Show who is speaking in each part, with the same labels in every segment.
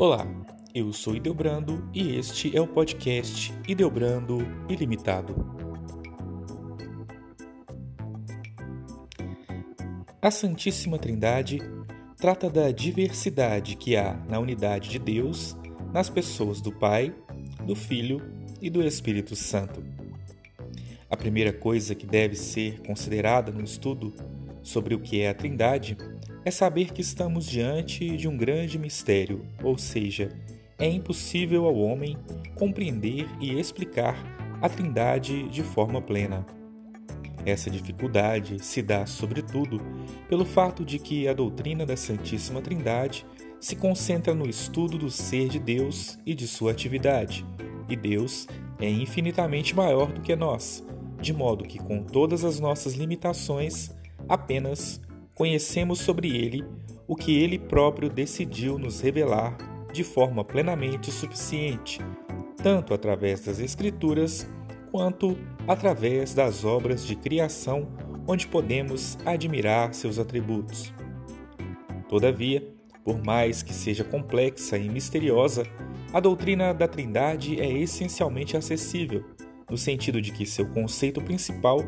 Speaker 1: Olá, eu sou Ideobrando e este é o podcast Ideobrando Ilimitado. A Santíssima Trindade trata da diversidade que há na unidade de Deus nas pessoas do Pai, do Filho e do Espírito Santo. A primeira coisa que deve ser considerada no estudo sobre o que é a Trindade é saber que estamos diante de um grande mistério, ou seja, é impossível ao homem compreender e explicar a Trindade de forma plena. Essa dificuldade se dá, sobretudo, pelo fato de que a doutrina da Santíssima Trindade se concentra no estudo do ser de Deus e de sua atividade, e Deus é infinitamente maior do que nós, de modo que, com todas as nossas limitações, apenas conhecemos sobre ele o que ele próprio decidiu nos revelar de forma plenamente suficiente, tanto através das Escrituras quanto através das obras de criação, onde podemos admirar seus atributos. Todavia, por mais que seja complexa e misteriosa, a doutrina da Trindade é essencialmente acessível, no sentido de que seu conceito principal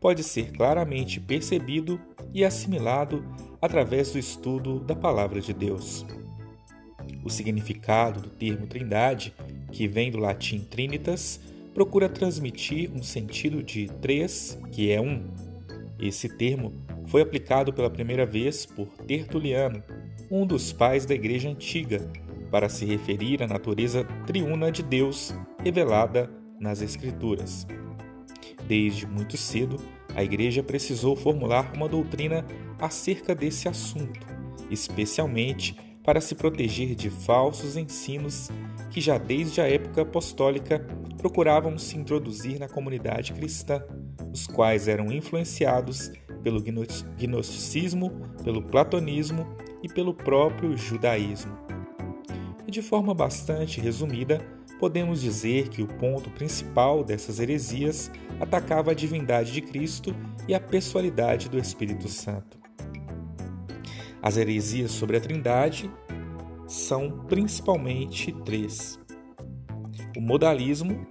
Speaker 1: pode ser claramente percebido e assimilado através do estudo da Palavra de Deus. O significado do termo Trindade, que vem do latim trinitas, procura transmitir um sentido de três, que é um. Esse termo foi aplicado pela primeira vez por Tertuliano, um dos pais da Igreja Antiga, para se referir à natureza triuna de Deus revelada nas Escrituras. Desde muito cedo, a Igreja precisou formular uma doutrina acerca desse assunto, especialmente para se proteger de falsos ensinos que já desde a época apostólica procuravam se introduzir na comunidade cristã, os quais eram influenciados pelo gnosticismo, pelo platonismo e pelo próprio judaísmo. E de forma bastante resumida, podemos dizer que o ponto principal dessas heresias atacava a divindade de Cristo e a pessoalidade do Espírito Santo. As heresias sobre a Trindade são principalmente três: o modalismo,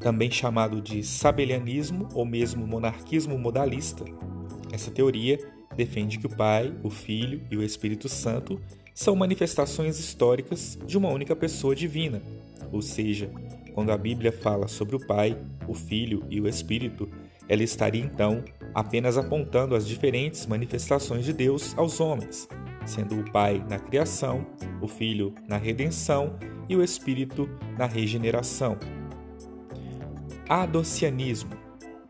Speaker 1: também chamado de sabelianismo ou mesmo monarquismo modalista. Essa teoria defende que o Pai, o Filho e o Espírito Santo são manifestações históricas de uma única pessoa divina, ou seja, quando a Bíblia fala sobre o Pai, o Filho e o Espírito, ela estaria então apenas apontando as diferentes manifestações de Deus aos homens, sendo o Pai na criação, o Filho na redenção e o Espírito na regeneração. Adocianismo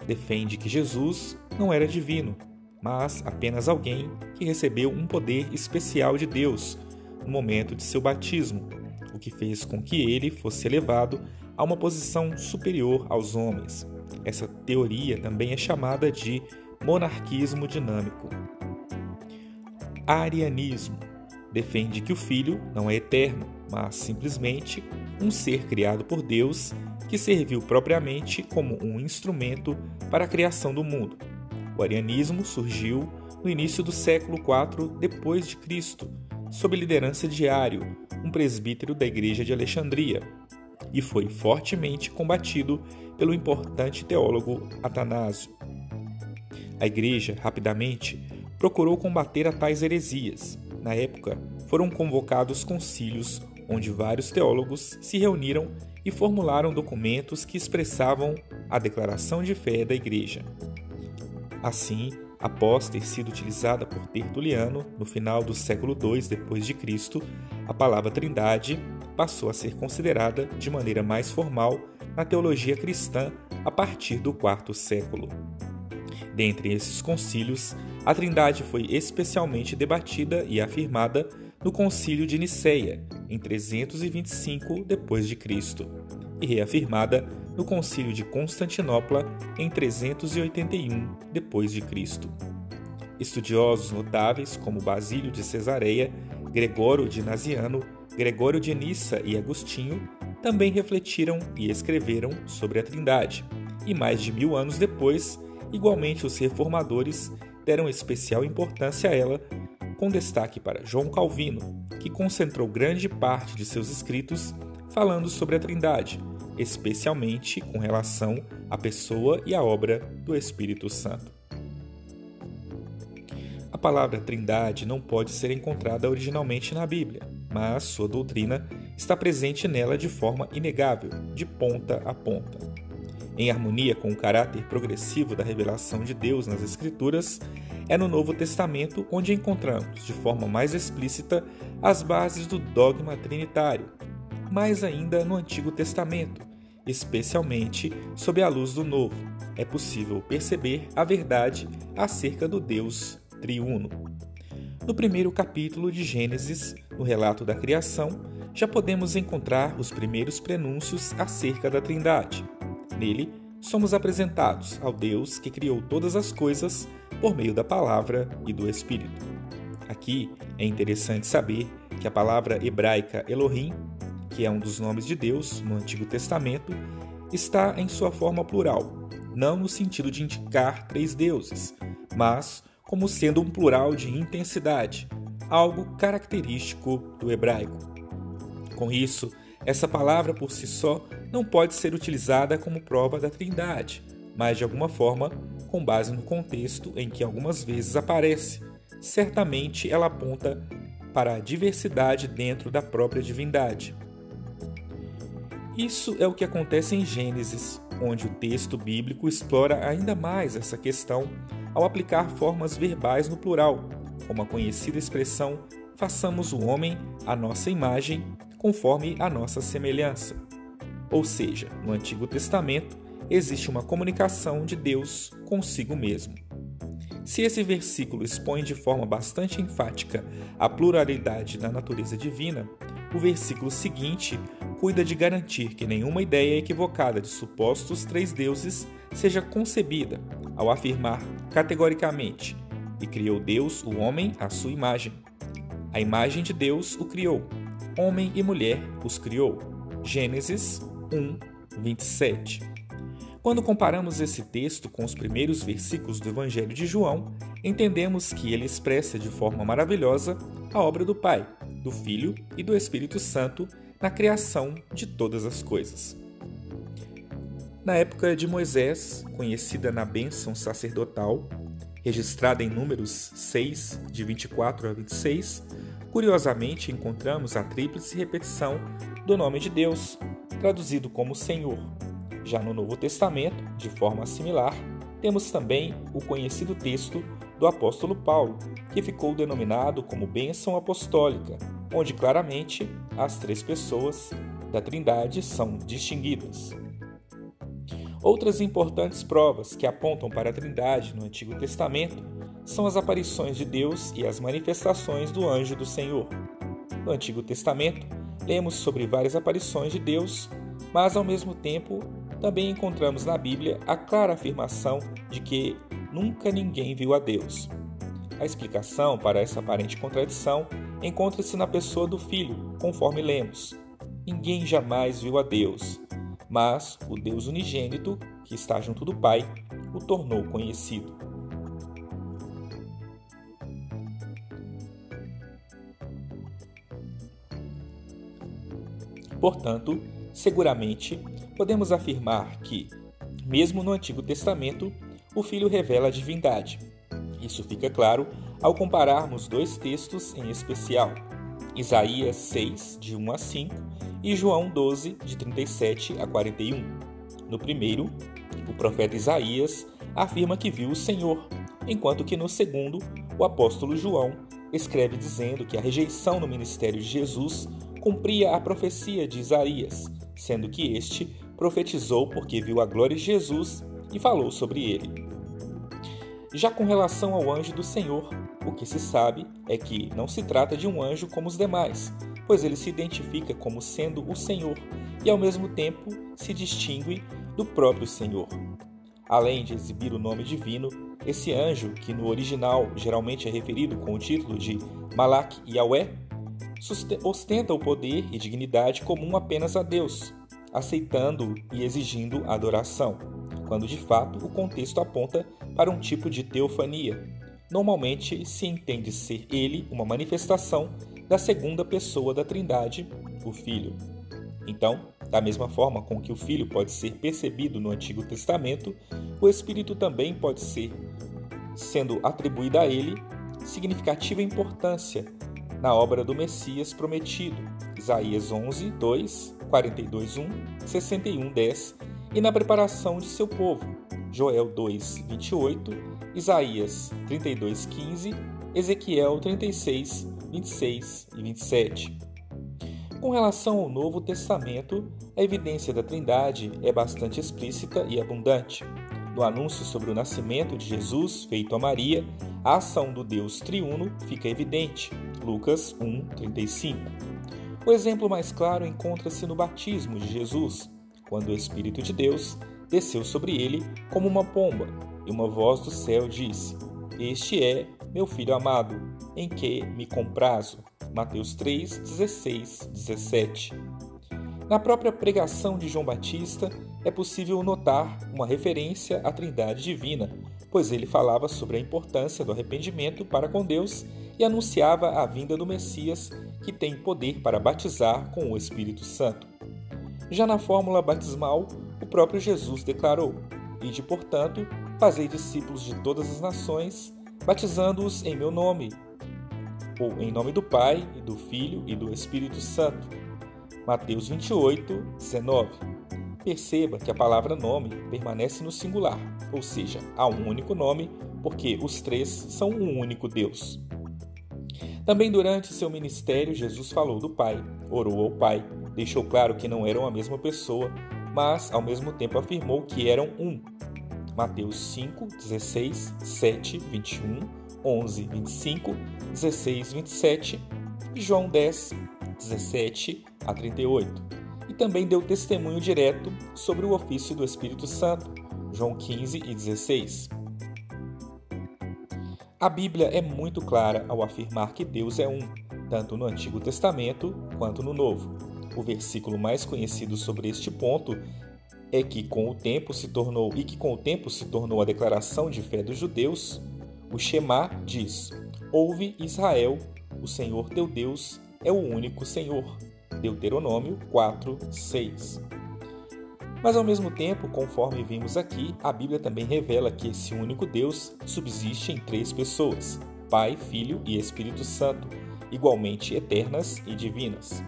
Speaker 1: defende que Jesus não era divino, mas apenas alguém que recebeu um poder especial de Deus no momento de seu batismo, o que fez com que ele fosse elevado a uma posição superior aos homens. Essa teoria também é chamada de monarquismo dinâmico. Arianismo defende que o Filho não é eterno, mas simplesmente um ser criado por Deus que serviu propriamente como um instrumento para a criação do mundo. O arianismo surgiu no início do século IV depois de Cristo, sob liderança de Ario, um presbítero da Igreja de Alexandria, e foi fortemente combatido pelo importante teólogo Atanásio. A Igreja, rapidamente, procurou combater a tais heresias. Na época, foram convocados concílios onde vários teólogos se reuniram e formularam documentos que expressavam a declaração de fé da Igreja. Assim, após ter sido utilizada por Tertuliano no final do século II depois de Cristo, a palavra Trindade passou a ser considerada de maneira mais formal na teologia cristã a partir do quarto século. Dentre esses concílios, a Trindade foi especialmente debatida e afirmada no Concílio de Nicéia, em 325 depois de Cristo, e reafirmada no Concílio de Constantinopla em 381 d.C. Estudiosos notáveis como Basílio de Cesareia, Gregório de Naziano, Gregório de Nissa e Agostinho também refletiram e escreveram sobre a Trindade, e mais de mil anos depois, igualmente os reformadores deram especial importância a ela, com destaque para João Calvino, que concentrou grande parte de seus escritos falando sobre a Trindade, especialmente com relação à pessoa e à obra do Espírito Santo. A palavra Trindade não pode ser encontrada originalmente na Bíblia, mas sua doutrina está presente nela de forma inegável, de ponta a ponta. Em harmonia com o caráter progressivo da revelação de Deus nas Escrituras, é no Novo Testamento onde encontramos, de forma mais explícita, as bases do dogma trinitário, mais ainda no Antigo Testamento, especialmente sob a luz do Novo, é possível perceber a verdade acerca do Deus triuno. No primeiro capítulo de Gênesis, no relato da criação, já podemos encontrar os primeiros prenúncios acerca da Trindade. Nele, somos apresentados ao Deus que criou todas as coisas por meio da palavra e do Espírito. Aqui é interessante saber que a palavra hebraica Elohim que é um dos nomes de Deus no Antigo Testamento, está em sua forma plural, não no sentido de indicar três deuses, mas como sendo um plural de intensidade, algo característico do hebraico. Com isso, essa palavra por si só não pode ser utilizada como prova da Trindade, mas de alguma forma, com base no contexto em que algumas vezes aparece, certamente ela aponta para a diversidade dentro da própria divindade. Isso é o que acontece em Gênesis, onde o texto bíblico explora ainda mais essa questão ao aplicar formas verbais no plural, como a conhecida expressão façamos o homem à nossa imagem, conforme a nossa semelhança. Ou seja, no Antigo Testamento existe uma comunicação de Deus consigo mesmo. Se esse versículo expõe de forma bastante enfática a pluralidade da natureza divina, o versículo seguinte cuida de garantir que nenhuma ideia equivocada de supostos três deuses seja concebida ao afirmar categoricamente: E criou Deus o homem à sua imagem. A imagem de Deus o criou, homem e mulher os criou. Gênesis 1, 27. Quando comparamos esse texto com os primeiros versículos do Evangelho de João, entendemos que ele expressa de forma maravilhosa a obra do Pai, do Filho e do Espírito Santo na criação de todas as coisas. Na época de Moisés, conhecida na bênção sacerdotal, registrada em Números 6, de 24 a 26, curiosamente encontramos a tríplice repetição do nome de Deus, traduzido como Senhor. Já no Novo Testamento, de forma similar, temos também o conhecido texto do apóstolo Paulo, que ficou denominado como bênção apostólica, onde claramente as três pessoas da Trindade são distinguidas. Outras importantes provas que apontam para a Trindade no Antigo Testamento são as aparições de Deus e as manifestações do anjo do Senhor. No Antigo Testamento, lemos sobre várias aparições de Deus, mas ao mesmo tempo também encontramos na Bíblia a clara afirmação de que nunca ninguém viu a Deus. A explicação para essa aparente contradição encontra-se na pessoa do Filho, conforme lemos. Ninguém jamais viu a Deus, mas o Deus unigênito, que está junto do Pai, o tornou conhecido. Portanto, seguramente podemos afirmar que, mesmo no Antigo Testamento, o Filho revela a divindade, isso fica claro ao compararmos dois textos em especial, Isaías 6, de 1 a 5 e João 12, de 37 a 41. No primeiro, o profeta Isaías afirma que viu o Senhor, enquanto que no segundo, o apóstolo João escreve dizendo que a rejeição no ministério de Jesus cumpria a profecia de Isaías, sendo que este profetizou porque viu a glória de Jesus e falou sobre ele. Já com relação ao anjo do Senhor, o que se sabe é que não se trata de um anjo como os demais, pois ele se identifica como sendo o Senhor e ao mesmo tempo se distingue do próprio Senhor. Além de exibir o nome divino, esse anjo, que no original geralmente é referido com o título de Malak Yahweh, ostenta o poder e dignidade comum apenas a Deus, aceitando e exigindo adoração quando de fato o contexto aponta para um tipo de teofania, normalmente se entende ser ele uma manifestação da segunda pessoa da Trindade, o Filho. Então, da mesma forma com que o Filho pode ser percebido no Antigo Testamento, o Espírito também pode ser, sendo atribuída a ele, significativa importância na obra do Messias prometido, Isaías 11, 2, 42, 1, 61, 10, e na preparação de seu povo, Joel 2, 28, Isaías 32, 15, Ezequiel 36, 26 e 27. Com relação ao Novo Testamento, a evidência da Trindade é bastante explícita e abundante. No anúncio sobre o nascimento de Jesus feito a Maria, a ação do Deus triuno fica evidente. Lucas 1:35. O exemplo mais claro encontra-se no batismo de Jesus, quando o Espírito de Deus desceu sobre ele como uma pomba, e uma voz do céu disse: Este é meu filho amado, em que me comprazo. Mateus 3, 16, 17. Na própria pregação de João Batista é possível notar uma referência à Trindade Divina, pois ele falava sobre a importância do arrependimento para com Deus e anunciava a vinda do Messias, que tem poder para batizar com o Espírito Santo. Já na fórmula batismal, o próprio Jesus declarou: Ide, portanto, fazei discípulos de todas as nações, batizando-os em meu nome, ou em nome do Pai, e do Filho e do Espírito Santo. Mateus 28, 19. Perceba que a palavra nome permanece no singular, ou seja, há um único nome, porque os três são um único Deus. Também durante seu ministério, Jesus falou do Pai, orou ao Pai, deixou claro que não eram a mesma pessoa, mas ao mesmo tempo afirmou que eram um. Mateus 5, 16, 7, 21, 11, 25, 16, 27 e João 10, 17 a 38. E também deu testemunho direto sobre o ofício do Espírito Santo, João 15 e 16. A Bíblia é muito clara ao afirmar que Deus é um, tanto no Antigo Testamento quanto no Novo. O versículo mais conhecido sobre este ponto é que com o tempo se tornou e que com o tempo se tornou a declaração de fé dos judeus, o Shema diz: Ouve Israel, o Senhor teu Deus é o único Senhor. Deuteronômio 4, 6. Mas ao mesmo tempo, conforme vimos aqui, a Bíblia também revela que esse único Deus subsiste em três pessoas: Pai, Filho e Espírito Santo, igualmente eternas e divinas.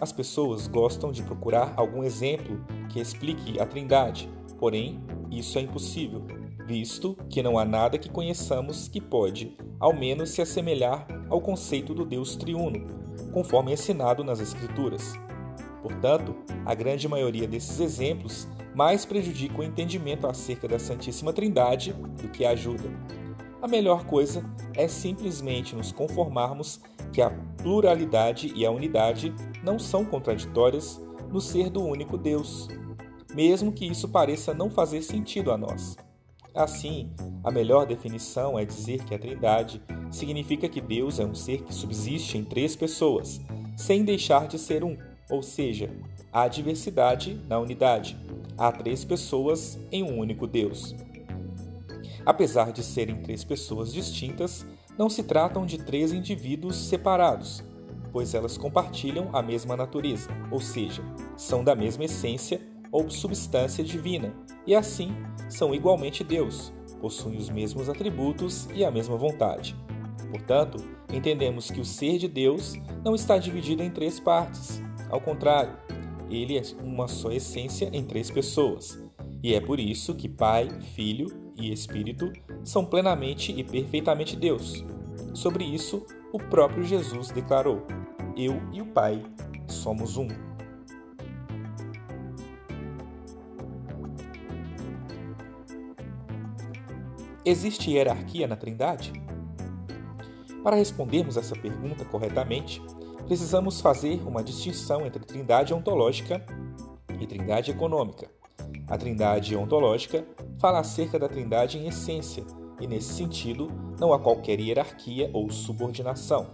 Speaker 1: As pessoas gostam de procurar algum exemplo que explique a Trindade, porém, isso é impossível, visto que não há nada que conheçamos que pode, ao menos, se assemelhar ao conceito do Deus triuno, conforme ensinado nas Escrituras. Portanto, a grande maioria desses exemplos mais prejudica o entendimento acerca da Santíssima Trindade do que ajuda. A melhor coisa é simplesmente nos conformarmos que a pluralidade e a unidade não são contraditórias no ser do único Deus, mesmo que isso pareça não fazer sentido a nós. Assim, a melhor definição é dizer que a Trindade significa que Deus é um ser que subsiste em três pessoas, sem deixar de ser um, ou seja, há diversidade na unidade. Há três pessoas em um único Deus. Apesar de serem três pessoas distintas, não se tratam de três indivíduos separados, pois elas compartilham a mesma natureza, ou seja, são da mesma essência ou substância divina, e assim são igualmente Deus, possuem os mesmos atributos e a mesma vontade. Portanto, entendemos que o ser de Deus não está dividido em três partes. Ao contrário, ele é uma só essência em três pessoas. E é por isso que Pai, Filho e Espírito são plenamente e perfeitamente Deus. Sobre isso, o próprio Jesus declarou: Eu e o Pai somos um. Existe hierarquia na Trindade? Para respondermos essa pergunta corretamente, precisamos fazer uma distinção entre trindade ontológica e trindade econômica. A trindade ontológica fala acerca da trindade em essência, e nesse sentido não há qualquer hierarquia ou subordinação.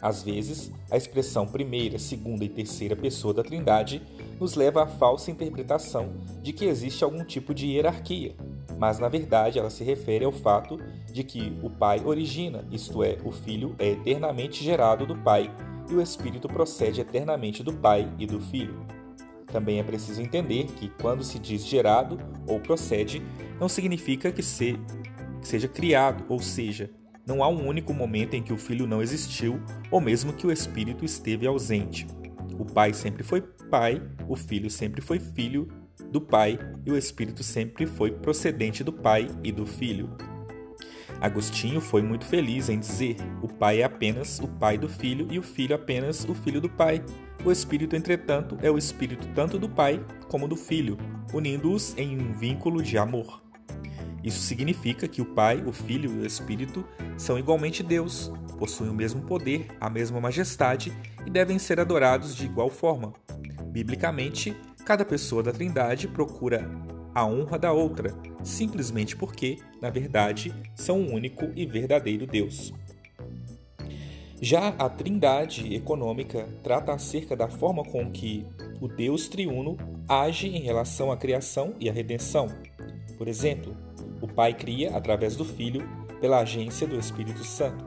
Speaker 1: Às vezes, a expressão primeira, segunda e terceira pessoa da trindade nos leva à falsa interpretação de que existe algum tipo de hierarquia, mas na verdade ela se refere ao fato de que o Pai origina, isto é, o Filho é eternamente gerado do Pai e o Espírito procede eternamente do Pai e do Filho. Também é preciso entender que, quando se diz gerado ou procede, não significa que, se, seja criado, ou seja, não há um único momento em que o Filho não existiu ou mesmo que o Espírito esteve ausente. O Pai sempre foi Pai, o Filho sempre foi Filho do Pai e o Espírito sempre foi procedente do Pai e do Filho. Agostinho foi muito feliz em dizer: o Pai é apenas o Pai do Filho e o Filho apenas o Filho do Pai. O Espírito, entretanto, é o Espírito tanto do Pai como do Filho, unindo-os em um vínculo de amor. Isso significa que o Pai, o Filho e o Espírito são igualmente Deus, possuem o mesmo poder, a mesma majestade e devem ser adorados de igual forma. Biblicamente, cada pessoa da Trindade procura a honra da outra, simplesmente porque, na verdade, são um único e verdadeiro Deus. Já a Trindade econômica trata acerca da forma com que o Deus triuno age em relação à criação e à redenção. Por exemplo, Pai cria através do Filho pela agência do Espírito Santo.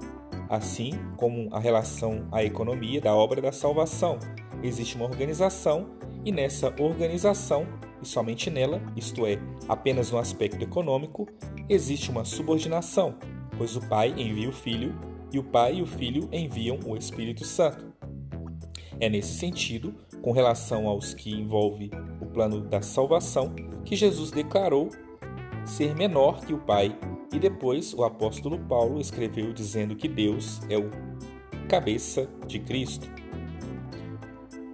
Speaker 1: Assim como a relação à economia da obra da salvação, existe uma organização e nessa organização e somente nela, isto é, apenas no aspecto econômico, existe uma subordinação, pois o Pai envia o Filho e o Pai e o Filho enviam o Espírito Santo. É nesse sentido, com relação aos que envolve o plano da salvação, que Jesus declarou ser menor que o Pai, e depois o apóstolo Paulo escreveu dizendo que Deus é o cabeça de Cristo.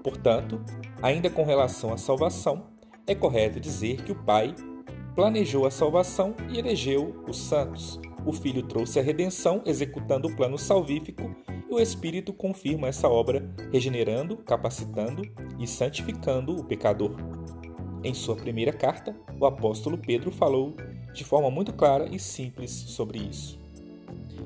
Speaker 1: Portanto, ainda com relação à salvação, é correto dizer que o Pai planejou a salvação e elegeu os santos. O Filho trouxe a redenção, executando o plano salvífico, e o Espírito confirma essa obra, regenerando, capacitando e santificando o pecador. Em sua primeira carta, o apóstolo Pedro falou de forma muito clara e simples sobre isso.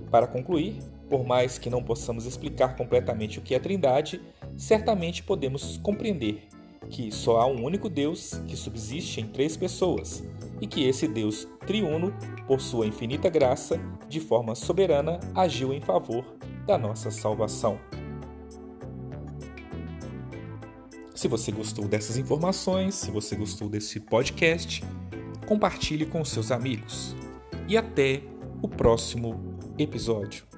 Speaker 1: Para concluir, por mais que não possamos explicar completamente o que é Trindade, certamente podemos compreender que só há um único Deus que subsiste em três pessoas e que esse Deus triuno, por sua infinita graça, de forma soberana, agiu em favor da nossa salvação. Se você gostou dessas informações, se você gostou desse podcast, compartilhe com seus amigos. E até o próximo episódio.